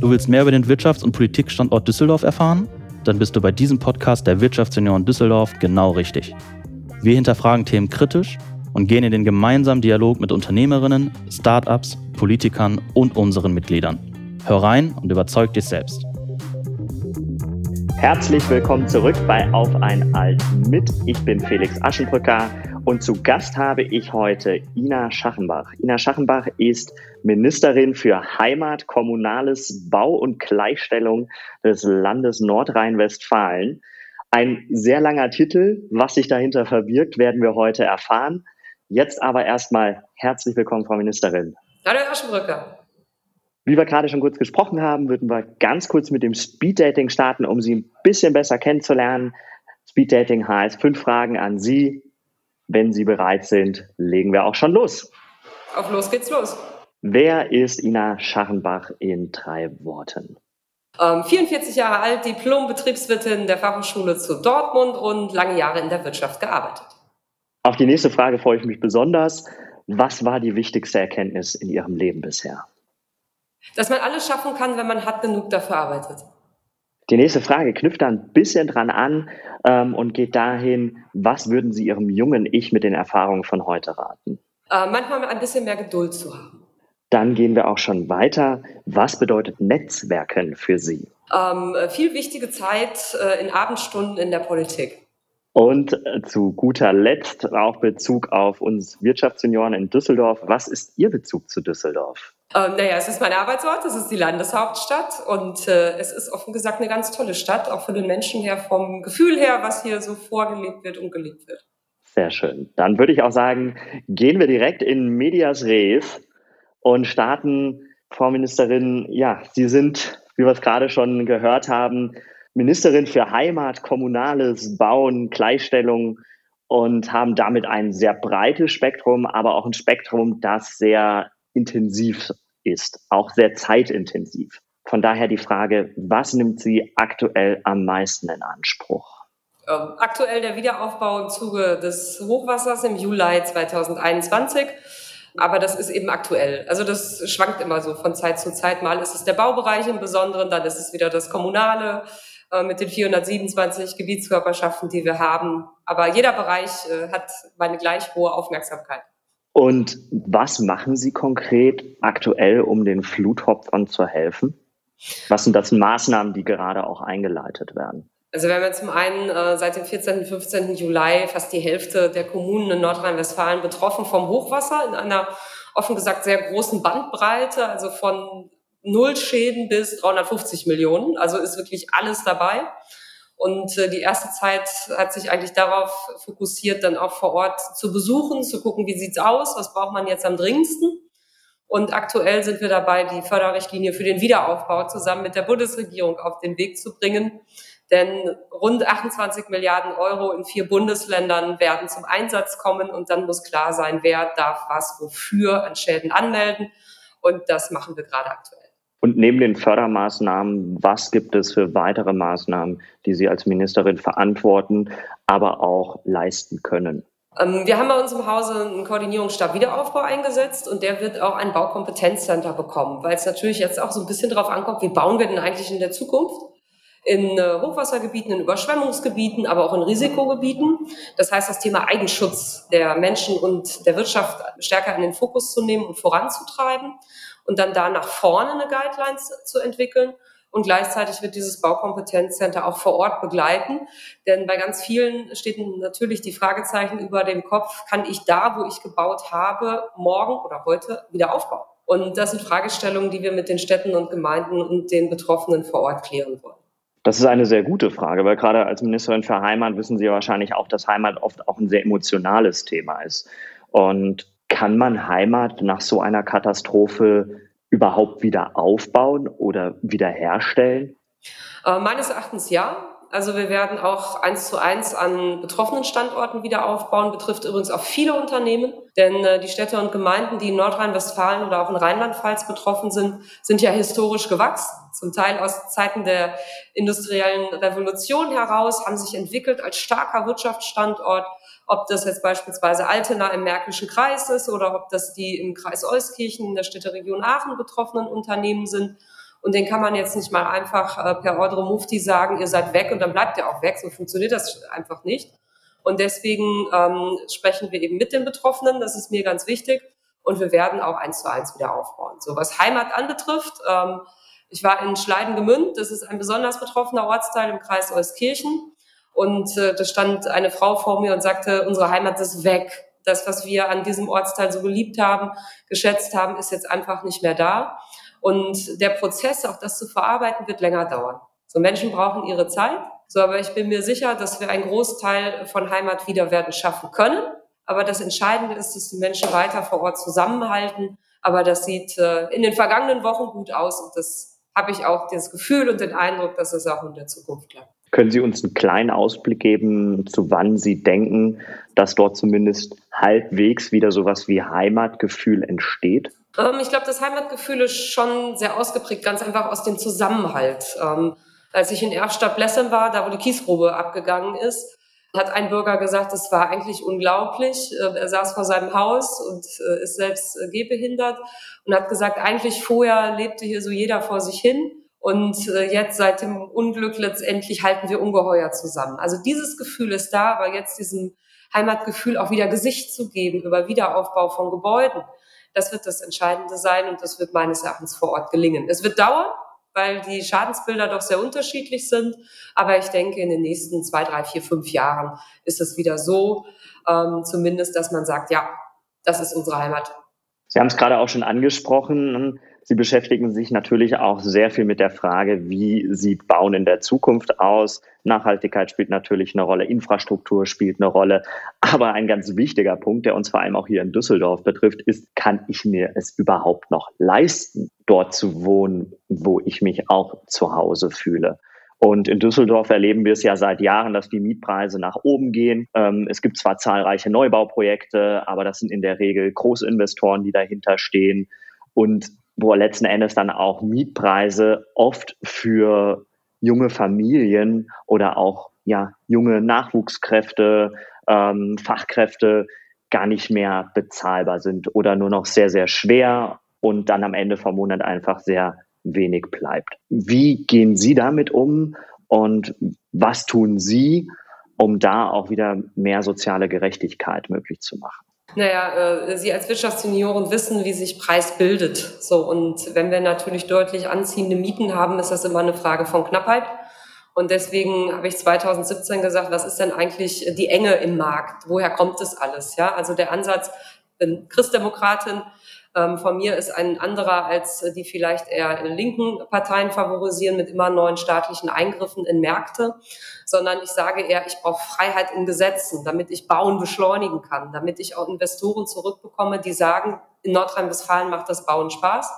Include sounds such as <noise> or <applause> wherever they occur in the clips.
Du willst mehr über den Wirtschafts- und Politikstandort Düsseldorf erfahren? Dann bist du bei diesem Podcast der Wirtschaftsunion Düsseldorf genau richtig. Wir hinterfragen Themen kritisch und gehen in den gemeinsamen Dialog mit Unternehmerinnen, Startups, Politikern und unseren Mitgliedern. Hör rein und überzeug dich selbst. Herzlich willkommen zurück bei Auf ein Alt mit. Ich bin Felix Aschenbrücker und zu Gast habe ich heute Ina Schachenbach. Ina Schachenbach ist Ministerin für Heimat, Kommunales, Bau und Gleichstellung des Landes Nordrhein-Westfalen. Ein sehr langer Titel. Was sich dahinter verbirgt, werden wir heute erfahren. Jetzt aber erstmal herzlich willkommen, Frau Ministerin. Hallo, Herr Aschenbrücker. Wie wir gerade schon kurz gesprochen haben, würden wir ganz kurz mit dem Speeddating starten, um Sie ein bisschen besser kennenzulernen. Speeddating heißt fünf Fragen an Sie. Wenn Sie bereit sind, legen wir auch schon los. Auf los geht's los. Wer ist Ina Schachenbach in drei Worten? Ähm, 44 Jahre alt, Diplom-Betriebswirtin der Fachhochschule zu Dortmund und lange Jahre in der Wirtschaft gearbeitet. Auf die nächste Frage freue ich mich besonders. Was war die wichtigste Erkenntnis in Ihrem Leben bisher? Dass man alles schaffen kann, wenn man hart genug dafür arbeitet. Die nächste Frage knüpft da ein bisschen dran an ähm, und geht dahin, was würden Sie Ihrem jungen Ich mit den Erfahrungen von heute raten? Äh, manchmal ein bisschen mehr Geduld zu haben. Dann gehen wir auch schon weiter. Was bedeutet Netzwerken für Sie? Ähm, viel wichtige Zeit äh, in Abendstunden in der Politik. Und äh, zu guter Letzt auch Bezug auf uns Wirtschaftssenioren in Düsseldorf. Was ist Ihr Bezug zu Düsseldorf? Ähm, naja, es ist mein Arbeitsort, es ist die Landeshauptstadt und äh, es ist offen gesagt eine ganz tolle Stadt, auch von den Menschen her, vom Gefühl her, was hier so vorgelebt wird und gelebt wird. Sehr schön. Dann würde ich auch sagen, gehen wir direkt in Medias Res und starten, Frau Ministerin, ja, Sie sind, wie wir es gerade schon gehört haben, Ministerin für Heimat, Kommunales, Bauen, Gleichstellung und haben damit ein sehr breites Spektrum, aber auch ein Spektrum, das sehr intensiv ist, auch sehr zeitintensiv. Von daher die Frage, was nimmt Sie aktuell am meisten in Anspruch? Ähm, aktuell der Wiederaufbau im Zuge des Hochwassers im Juli 2021. Aber das ist eben aktuell. Also das schwankt immer so von Zeit zu Zeit. Mal ist es der Baubereich im Besonderen, dann ist es wieder das Kommunale äh, mit den 427 Gebietskörperschaften, die wir haben. Aber jeder Bereich äh, hat meine gleich hohe Aufmerksamkeit. Und was machen Sie konkret aktuell, um den Flutopfern zu helfen? Was sind das Maßnahmen, die gerade auch eingeleitet werden? Also wir haben ja zum einen äh, seit dem 14. und 15. Juli fast die Hälfte der Kommunen in Nordrhein-Westfalen betroffen vom Hochwasser in einer offen gesagt sehr großen Bandbreite, also von null Schäden bis 350 Millionen. Also ist wirklich alles dabei. Und äh, die erste Zeit hat sich eigentlich darauf fokussiert, dann auch vor Ort zu besuchen, zu gucken, wie sieht's aus, was braucht man jetzt am dringendsten. Und aktuell sind wir dabei, die Förderrichtlinie für den Wiederaufbau zusammen mit der Bundesregierung auf den Weg zu bringen. Denn rund 28 Milliarden Euro in vier Bundesländern werden zum Einsatz kommen und dann muss klar sein, wer darf was wofür an Schäden anmelden. Und das machen wir gerade aktuell. Und neben den Fördermaßnahmen, was gibt es für weitere Maßnahmen, die Sie als Ministerin verantworten, aber auch leisten können? Ähm, wir haben bei uns im Hause einen Koordinierungsstab Wiederaufbau eingesetzt und der wird auch ein Baukompetenzcenter bekommen, weil es natürlich jetzt auch so ein bisschen darauf ankommt, wie bauen wir denn eigentlich in der Zukunft? in äh, Hochwassergebieten, in Überschwemmungsgebieten, aber auch in Risikogebieten. Das heißt, das Thema Eigenschutz der Menschen und der Wirtschaft stärker in den Fokus zu nehmen und voranzutreiben und dann da nach vorne eine Guidelines zu entwickeln. Und gleichzeitig wird dieses Baukompetenzcenter auch vor Ort begleiten. Denn bei ganz vielen steht natürlich die Fragezeichen über dem Kopf, kann ich da, wo ich gebaut habe, morgen oder heute wieder aufbauen? Und das sind Fragestellungen, die wir mit den Städten und Gemeinden und den Betroffenen vor Ort klären wollen. Das ist eine sehr gute Frage, weil gerade als Ministerin für Heimat wissen Sie ja wahrscheinlich auch, dass Heimat oft auch ein sehr emotionales Thema ist. Und kann man Heimat nach so einer Katastrophe überhaupt wieder aufbauen oder wiederherstellen? Äh, meines Erachtens ja. Also wir werden auch eins zu eins an betroffenen Standorten wieder aufbauen, betrifft übrigens auch viele Unternehmen, denn äh, die Städte und Gemeinden, die in Nordrhein-Westfalen oder auch in Rheinland-Pfalz betroffen sind, sind ja historisch gewachsen. Zum Teil aus Zeiten der industriellen Revolution heraus, haben sich entwickelt als starker Wirtschaftsstandort, ob das jetzt beispielsweise Altena im Märkischen Kreis ist oder ob das die im Kreis Euskirchen in der Städteregion Aachen betroffenen Unternehmen sind. Und den kann man jetzt nicht mal einfach äh, per Ordre Mufti sagen, ihr seid weg und dann bleibt ihr auch weg. So funktioniert das einfach nicht. Und deswegen ähm, sprechen wir eben mit den Betroffenen. Das ist mir ganz wichtig. Und wir werden auch eins zu eins wieder aufbauen. So was Heimat anbetrifft, ähm, ich war in Schleidengemünd. Das ist ein besonders betroffener Ortsteil im Kreis Euskirchen. Und äh, da stand eine Frau vor mir und sagte, unsere Heimat ist weg. Das, was wir an diesem Ortsteil so geliebt haben, geschätzt haben, ist jetzt einfach nicht mehr da. Und der Prozess, auch das zu verarbeiten, wird länger dauern. So Menschen brauchen ihre Zeit. So, aber ich bin mir sicher, dass wir einen Großteil von Heimat wiederwerden schaffen können. Aber das Entscheidende ist, dass die Menschen weiter vor Ort zusammenhalten. Aber das sieht äh, in den vergangenen Wochen gut aus und das habe ich auch das Gefühl und den Eindruck, dass es auch in der Zukunft klappt. Können Sie uns einen kleinen Ausblick geben, zu wann Sie denken, dass dort zumindest halbwegs wieder sowas wie Heimatgefühl entsteht? Ähm, ich glaube, das Heimatgefühl ist schon sehr ausgeprägt, ganz einfach aus dem Zusammenhalt. Ähm, als ich in Erfstadt-Blessem war, da wo die Kiesgrube abgegangen ist, hat ein Bürger gesagt, das war eigentlich unglaublich. Äh, er saß vor seinem Haus und äh, ist selbst äh, gehbehindert und hat gesagt, eigentlich vorher lebte hier so jeder vor sich hin. Und jetzt seit dem Unglück letztendlich halten wir ungeheuer zusammen. Also dieses Gefühl ist da, aber jetzt diesem Heimatgefühl auch wieder Gesicht zu geben über Wiederaufbau von Gebäuden, das wird das Entscheidende sein und das wird meines Erachtens vor Ort gelingen. Es wird dauern, weil die Schadensbilder doch sehr unterschiedlich sind. Aber ich denke, in den nächsten zwei, drei, vier, fünf Jahren ist es wieder so, ähm, zumindest, dass man sagt, ja, das ist unsere Heimat. Sie haben es gerade auch schon angesprochen. Sie beschäftigen sich natürlich auch sehr viel mit der Frage, wie sieht Bauen in der Zukunft aus. Nachhaltigkeit spielt natürlich eine Rolle, Infrastruktur spielt eine Rolle. Aber ein ganz wichtiger Punkt, der uns vor allem auch hier in Düsseldorf betrifft, ist, kann ich mir es überhaupt noch leisten, dort zu wohnen, wo ich mich auch zu Hause fühle? Und in Düsseldorf erleben wir es ja seit Jahren, dass die Mietpreise nach oben gehen. Ähm, es gibt zwar zahlreiche Neubauprojekte, aber das sind in der Regel Großinvestoren, die dahinter stehen. Und wo letzten Endes dann auch Mietpreise oft für junge Familien oder auch ja, junge Nachwuchskräfte, ähm, Fachkräfte gar nicht mehr bezahlbar sind oder nur noch sehr, sehr schwer und dann am Ende vom Monat einfach sehr wenig bleibt. Wie gehen Sie damit um und was tun Sie, um da auch wieder mehr soziale Gerechtigkeit möglich zu machen? Naja, äh, Sie als Wirtschaftssenioren wissen, wie sich Preis bildet. So, und wenn wir natürlich deutlich anziehende Mieten haben, ist das immer eine Frage von Knappheit. Und deswegen habe ich 2017 gesagt, was ist denn eigentlich die Enge im Markt? Woher kommt das alles? Ja, also der Ansatz, bin Christdemokratin, ähm, von mir ist ein anderer als die vielleicht eher linken Parteien favorisieren mit immer neuen staatlichen Eingriffen in Märkte, sondern ich sage eher, ich brauche Freiheit in Gesetzen, damit ich Bauen beschleunigen kann, damit ich auch Investoren zurückbekomme, die sagen, in Nordrhein-Westfalen macht das Bauen Spaß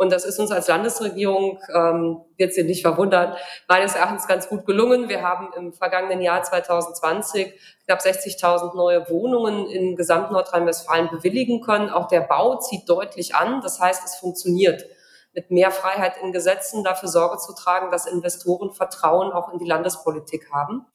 und das ist uns als Landesregierung, ähm, wird Sie nicht verwundern, meines Erachtens ganz gut gelungen. Wir haben im vergangenen Jahr 2020 knapp 60.000 neue Wohnungen in gesamt Nordrhein-Westfalen bewilligen können. Auch der Bau zieht deutlich an. Das heißt, es funktioniert mit mehr Freiheit in Gesetzen dafür Sorge zu tragen, dass Investoren Vertrauen auch in die Landespolitik haben.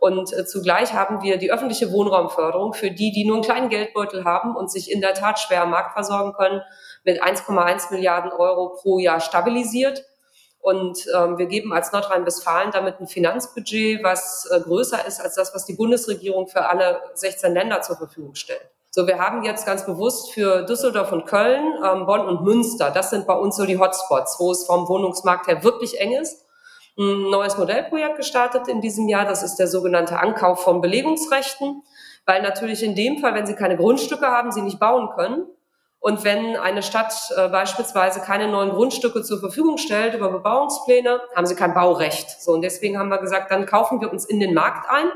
Und äh, zugleich haben wir die öffentliche Wohnraumförderung für die, die nur einen kleinen Geldbeutel haben und sich in der Tat schwer am Markt versorgen können, mit 1,1 Milliarden Euro pro Jahr stabilisiert. Und ähm, wir geben als Nordrhein-Westfalen damit ein Finanzbudget, was äh, größer ist als das, was die Bundesregierung für alle 16 Länder zur Verfügung stellt. So, wir haben jetzt ganz bewusst für Düsseldorf und Köln, ähm, Bonn und Münster, das sind bei uns so die Hotspots, wo es vom Wohnungsmarkt her wirklich eng ist, ein neues Modellprojekt gestartet in diesem Jahr. Das ist der sogenannte Ankauf von Belegungsrechten, weil natürlich in dem Fall, wenn Sie keine Grundstücke haben, Sie nicht bauen können. Und wenn eine Stadt äh, beispielsweise keine neuen Grundstücke zur Verfügung stellt über Bebauungspläne, haben sie kein Baurecht. So, und deswegen haben wir gesagt, dann kaufen wir uns in den Markt ein.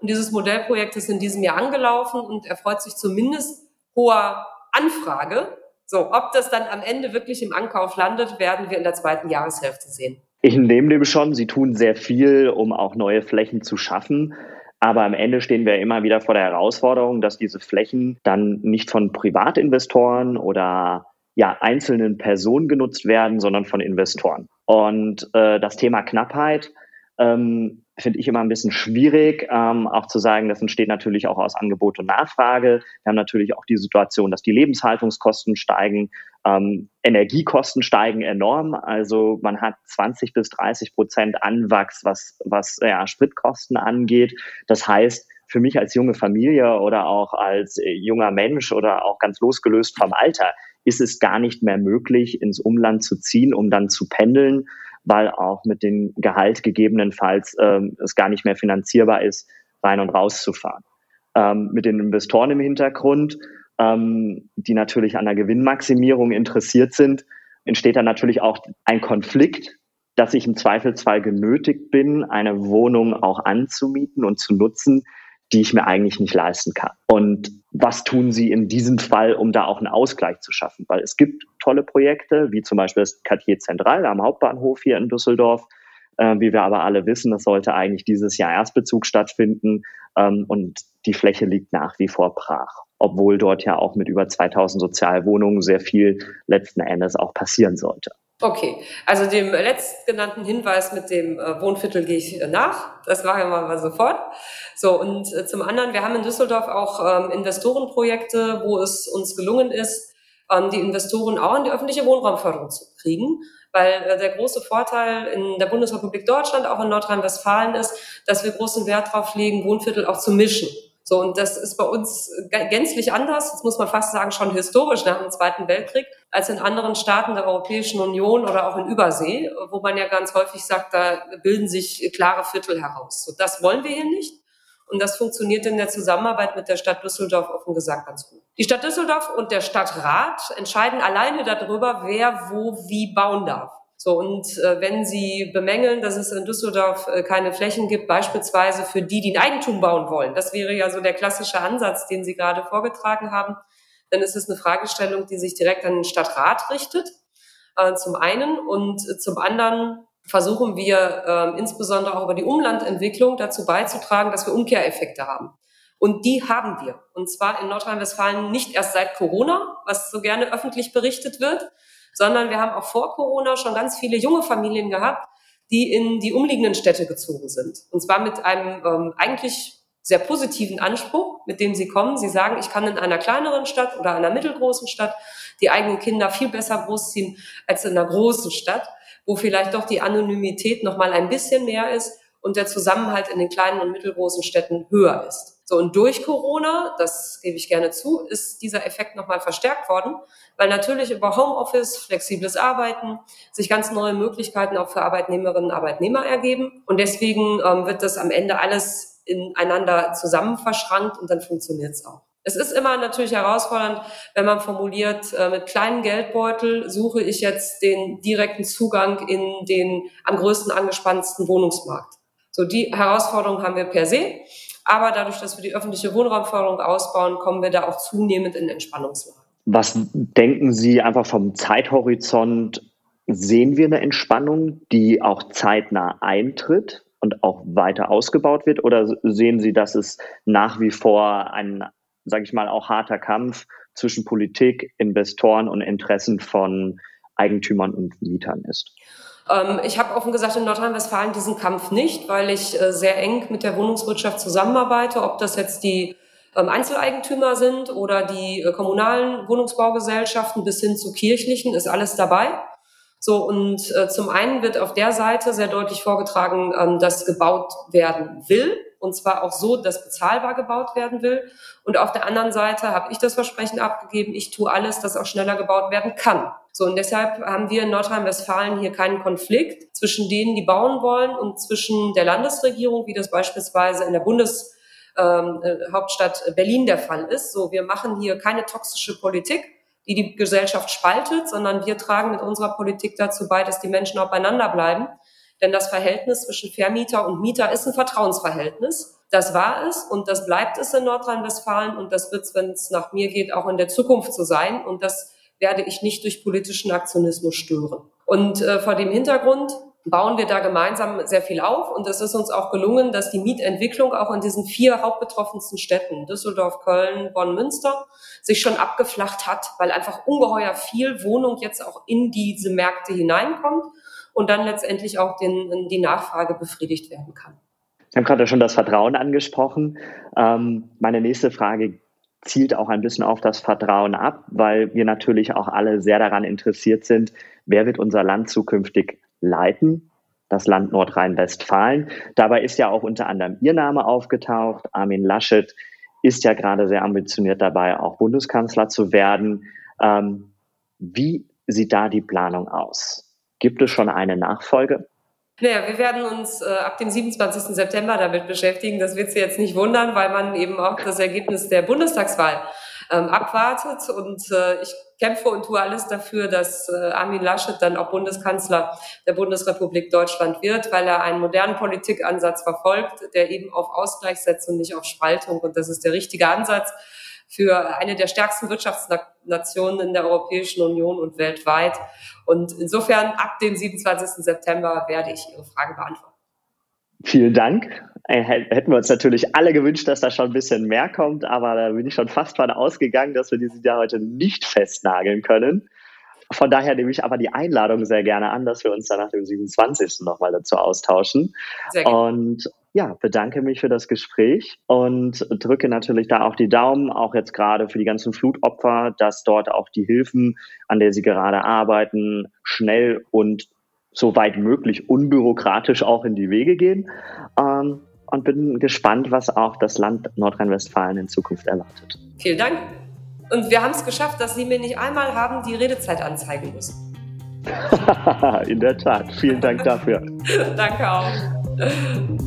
Und dieses Modellprojekt ist in diesem Jahr angelaufen und erfreut sich zumindest hoher Anfrage. So, ob das dann am Ende wirklich im Ankauf landet, werden wir in der zweiten Jahreshälfte sehen. Ich nehme dem schon, Sie tun sehr viel, um auch neue Flächen zu schaffen. Aber am Ende stehen wir immer wieder vor der Herausforderung, dass diese Flächen dann nicht von Privatinvestoren oder ja, einzelnen Personen genutzt werden, sondern von Investoren. Und äh, das Thema Knappheit ähm, finde ich immer ein bisschen schwierig, ähm, auch zu sagen, das entsteht natürlich auch aus Angebot und Nachfrage. Wir haben natürlich auch die Situation, dass die Lebenshaltungskosten steigen, ähm, Energiekosten steigen enorm. Also man hat 20 bis 30 Prozent Anwachs, was, was ja, Spritkosten angeht. Das heißt, für mich als junge Familie oder auch als äh, junger Mensch oder auch ganz losgelöst vom Alter ist es gar nicht mehr möglich, ins Umland zu ziehen, um dann zu pendeln weil auch mit dem Gehalt gegebenenfalls ähm, es gar nicht mehr finanzierbar ist, rein und raus zu fahren. Ähm, mit den Investoren im Hintergrund, ähm, die natürlich an der Gewinnmaximierung interessiert sind, entsteht dann natürlich auch ein Konflikt, dass ich im Zweifelsfall genötigt bin, eine Wohnung auch anzumieten und zu nutzen, die ich mir eigentlich nicht leisten kann. Und was tun Sie in diesem Fall, um da auch einen Ausgleich zu schaffen? Weil es gibt tolle Projekte, wie zum Beispiel das Quartier Zentral am Hauptbahnhof hier in Düsseldorf. Äh, wie wir aber alle wissen, es sollte eigentlich dieses Jahr Erstbezug stattfinden ähm, und die Fläche liegt nach wie vor brach, obwohl dort ja auch mit über 2000 Sozialwohnungen sehr viel letzten Endes auch passieren sollte. Okay, also dem letztgenannten Hinweis mit dem äh, Wohnviertel gehe ich äh, nach. Das machen wir mal sofort. So, und äh, zum anderen, wir haben in Düsseldorf auch ähm, Investorenprojekte, wo es uns gelungen ist, ähm, die Investoren auch in die öffentliche Wohnraumförderung zu kriegen. Weil der große Vorteil in der Bundesrepublik Deutschland, auch in Nordrhein-Westfalen ist, dass wir großen Wert darauf legen, Wohnviertel auch zu mischen. So, und das ist bei uns gänzlich anders, das muss man fast sagen, schon historisch nach dem Zweiten Weltkrieg, als in anderen Staaten der Europäischen Union oder auch in Übersee, wo man ja ganz häufig sagt, da bilden sich klare Viertel heraus. So, das wollen wir hier nicht. Und das funktioniert in der Zusammenarbeit mit der Stadt Düsseldorf offen gesagt ganz gut. Die Stadt Düsseldorf und der Stadtrat entscheiden alleine darüber, wer wo wie bauen darf. So, und äh, wenn Sie bemängeln, dass es in Düsseldorf äh, keine Flächen gibt, beispielsweise für die, die ein Eigentum bauen wollen, das wäre ja so der klassische Ansatz, den Sie gerade vorgetragen haben, dann ist es eine Fragestellung, die sich direkt an den Stadtrat richtet, äh, zum einen. Und äh, zum anderen versuchen wir äh, insbesondere auch über die Umlandentwicklung dazu beizutragen, dass wir Umkehreffekte haben. Und die haben wir. Und zwar in Nordrhein-Westfalen nicht erst seit Corona, was so gerne öffentlich berichtet wird, sondern wir haben auch vor Corona schon ganz viele junge Familien gehabt, die in die umliegenden Städte gezogen sind. Und zwar mit einem ähm, eigentlich sehr positiven Anspruch, mit dem sie kommen. Sie sagen, ich kann in einer kleineren Stadt oder einer mittelgroßen Stadt die eigenen Kinder viel besser großziehen als in einer großen Stadt, wo vielleicht doch die Anonymität noch mal ein bisschen mehr ist und der Zusammenhalt in den kleinen und mittelgroßen Städten höher ist. So, und durch Corona, das gebe ich gerne zu, ist dieser Effekt nochmal verstärkt worden, weil natürlich über Homeoffice, flexibles Arbeiten sich ganz neue Möglichkeiten auch für Arbeitnehmerinnen und Arbeitnehmer ergeben. Und deswegen ähm, wird das am Ende alles ineinander zusammen verschrankt und dann funktioniert es auch. Es ist immer natürlich herausfordernd, wenn man formuliert, äh, mit kleinem Geldbeutel suche ich jetzt den direkten Zugang in den am größten angespanntesten Wohnungsmarkt. So, die Herausforderung haben wir per se. Aber dadurch, dass wir die öffentliche Wohnraumförderung ausbauen, kommen wir da auch zunehmend in Entspannungslagen. Was denken Sie einfach vom Zeithorizont? Sehen wir eine Entspannung, die auch zeitnah eintritt und auch weiter ausgebaut wird? Oder sehen Sie, dass es nach wie vor ein, sage ich mal, auch harter Kampf zwischen Politik, Investoren und Interessen von Eigentümern und Mietern ist? Ähm, ich habe offen gesagt in Nordrhein-Westfalen diesen Kampf nicht, weil ich äh, sehr eng mit der Wohnungswirtschaft zusammenarbeite, ob das jetzt die ähm, Einzeleigentümer sind oder die äh, kommunalen Wohnungsbaugesellschaften bis hin zu kirchlichen, ist alles dabei. So, und äh, zum einen wird auf der Seite sehr deutlich vorgetragen, ähm, dass gebaut werden will, und zwar auch so, dass bezahlbar gebaut werden will. Und auf der anderen Seite habe ich das Versprechen abgegeben, ich tue alles, dass auch schneller gebaut werden kann. So, und deshalb haben wir in Nordrhein-Westfalen hier keinen Konflikt zwischen denen, die bauen wollen und zwischen der Landesregierung, wie das beispielsweise in der Bundeshauptstadt ähm, äh, Berlin der Fall ist. So, wir machen hier keine toxische Politik, die die Gesellschaft spaltet, sondern wir tragen mit unserer Politik dazu bei, dass die Menschen auch beieinander bleiben. Denn das Verhältnis zwischen Vermieter und Mieter ist ein Vertrauensverhältnis. Das war es und das bleibt es in Nordrhein-Westfalen und das wird es, wenn es nach mir geht, auch in der Zukunft so sein. Und das werde ich nicht durch politischen Aktionismus stören. Und äh, vor dem Hintergrund bauen wir da gemeinsam sehr viel auf. Und es ist uns auch gelungen, dass die Mietentwicklung auch in diesen vier hauptbetroffensten Städten, Düsseldorf, Köln, Bonn, Münster, sich schon abgeflacht hat, weil einfach ungeheuer viel Wohnung jetzt auch in diese Märkte hineinkommt und dann letztendlich auch den, die Nachfrage befriedigt werden kann. Sie haben gerade schon das Vertrauen angesprochen. Ähm, meine nächste Frage zielt auch ein bisschen auf das Vertrauen ab, weil wir natürlich auch alle sehr daran interessiert sind, wer wird unser Land zukünftig leiten, das Land Nordrhein-Westfalen. Dabei ist ja auch unter anderem Ihr Name aufgetaucht. Armin Laschet ist ja gerade sehr ambitioniert dabei, auch Bundeskanzler zu werden. Ähm, wie sieht da die Planung aus? Gibt es schon eine Nachfolge? Naja, wir werden uns äh, ab dem 27. September damit beschäftigen. Das wird Sie jetzt nicht wundern, weil man eben auch das Ergebnis der Bundestagswahl ähm, abwartet. Und äh, ich kämpfe und tue alles dafür, dass äh, Armin Laschet dann auch Bundeskanzler der Bundesrepublik Deutschland wird, weil er einen modernen Politikansatz verfolgt, der eben auf Ausgleich setzt und nicht auf Spaltung. Und das ist der richtige Ansatz für eine der stärksten Wirtschaftsnationen in der Europäischen Union und weltweit. Und insofern ab dem 27. September werde ich Ihre Frage beantworten. Vielen Dank. Äh, hätten wir uns natürlich alle gewünscht, dass da schon ein bisschen mehr kommt, aber da bin ich schon fast von ausgegangen, dass wir dieses Jahr heute nicht festnageln können. Von daher nehme ich aber die Einladung sehr gerne an, dass wir uns dann nach dem 27. nochmal dazu austauschen. Sehr gerne. Und ja, bedanke mich für das Gespräch und drücke natürlich da auch die Daumen, auch jetzt gerade für die ganzen Flutopfer, dass dort auch die Hilfen, an der Sie gerade arbeiten, schnell und so weit möglich unbürokratisch auch in die Wege gehen. Ähm, und bin gespannt, was auch das Land Nordrhein-Westfalen in Zukunft erwartet. Vielen Dank. Und wir haben es geschafft, dass Sie mir nicht einmal haben die Redezeit anzeigen müssen. <laughs> in der Tat. Vielen Dank dafür. <laughs> Danke auch.